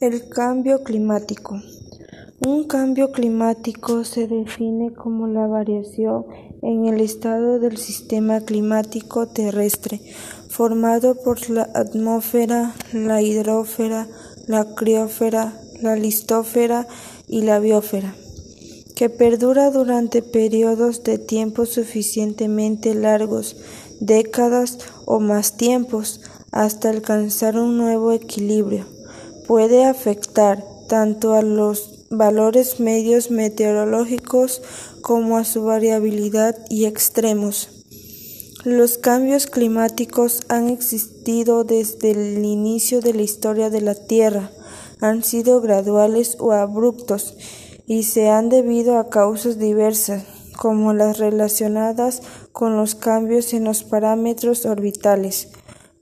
El cambio climático. Un cambio climático se define como la variación en el estado del sistema climático terrestre, formado por la atmósfera, la hidrosfera, la criosfera, la listósfera y la biosfera, que perdura durante periodos de tiempo suficientemente largos, décadas o más tiempos, hasta alcanzar un nuevo equilibrio puede afectar tanto a los valores medios meteorológicos como a su variabilidad y extremos. Los cambios climáticos han existido desde el inicio de la historia de la Tierra, han sido graduales o abruptos y se han debido a causas diversas, como las relacionadas con los cambios en los parámetros orbitales,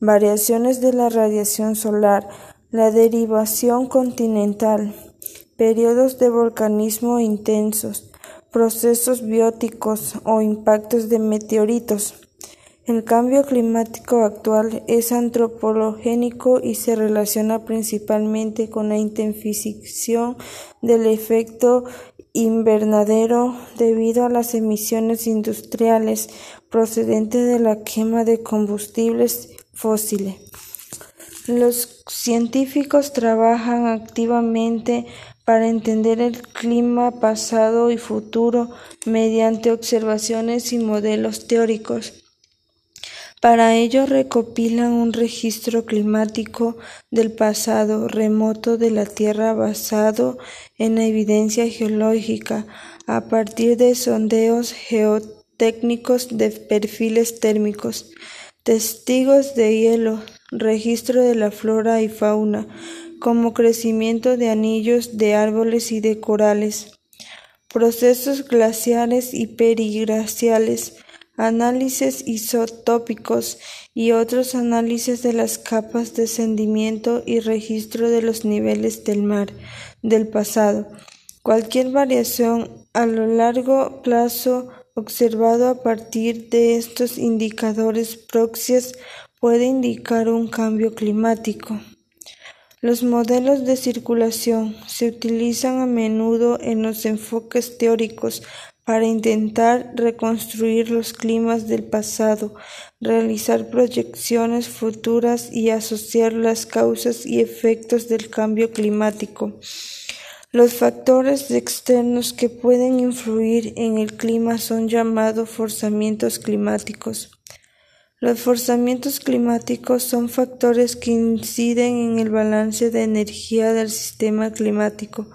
variaciones de la radiación solar, la derivación continental, periodos de volcanismo intensos, procesos bióticos o impactos de meteoritos. El cambio climático actual es antropogénico y se relaciona principalmente con la intensificación del efecto invernadero debido a las emisiones industriales procedentes de la quema de combustibles fósiles. Los científicos trabajan activamente para entender el clima pasado y futuro mediante observaciones y modelos teóricos. Para ello recopilan un registro climático del pasado remoto de la Tierra basado en evidencia geológica a partir de sondeos geotécnicos de perfiles térmicos, testigos de hielo, registro de la flora y fauna, como crecimiento de anillos de árboles y de corales, procesos glaciares y periglaciales, análisis isotópicos y otros análisis de las capas de sentimiento y registro de los niveles del mar del pasado. Cualquier variación a lo largo plazo observado a partir de estos indicadores proxies puede indicar un cambio climático. Los modelos de circulación se utilizan a menudo en los enfoques teóricos para intentar reconstruir los climas del pasado, realizar proyecciones futuras y asociar las causas y efectos del cambio climático. Los factores externos que pueden influir en el clima son llamados forzamientos climáticos. Los forzamientos climáticos son factores que inciden en el balance de energía del sistema climático,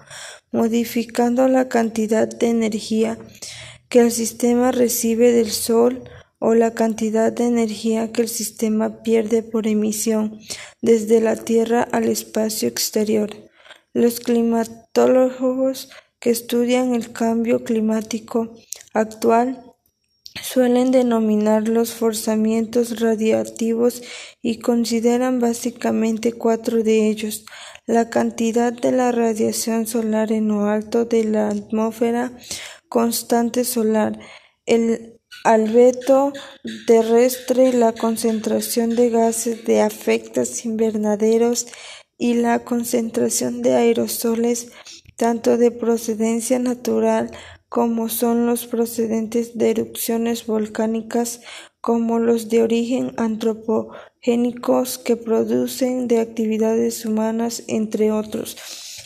modificando la cantidad de energía que el sistema recibe del Sol o la cantidad de energía que el sistema pierde por emisión desde la Tierra al espacio exterior. Los climatólogos que estudian el cambio climático actual suelen denominar los forzamientos radiativos y consideran básicamente cuatro de ellos la cantidad de la radiación solar en lo alto de la atmósfera constante solar, el albedo terrestre, la concentración de gases de efectos invernaderos y la concentración de aerosoles tanto de procedencia natural como son los procedentes de erupciones volcánicas como los de origen antropogénicos que producen de actividades humanas, entre otros.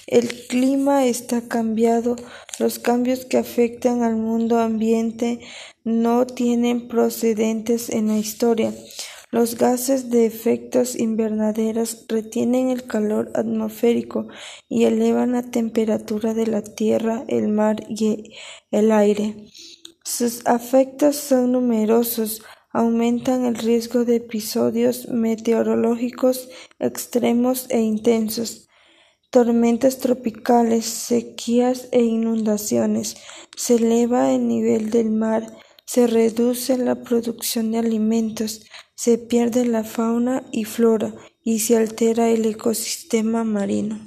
El clima está cambiado, los cambios que afectan al mundo ambiente no tienen procedentes en la historia. Los gases de efectos invernaderos retienen el calor atmosférico y elevan la temperatura de la tierra, el mar y el aire. Sus efectos son numerosos, aumentan el riesgo de episodios meteorológicos extremos e intensos, tormentas tropicales, sequías e inundaciones. Se eleva el nivel del mar, se reduce la producción de alimentos, se pierde la fauna y flora y se altera el ecosistema marino.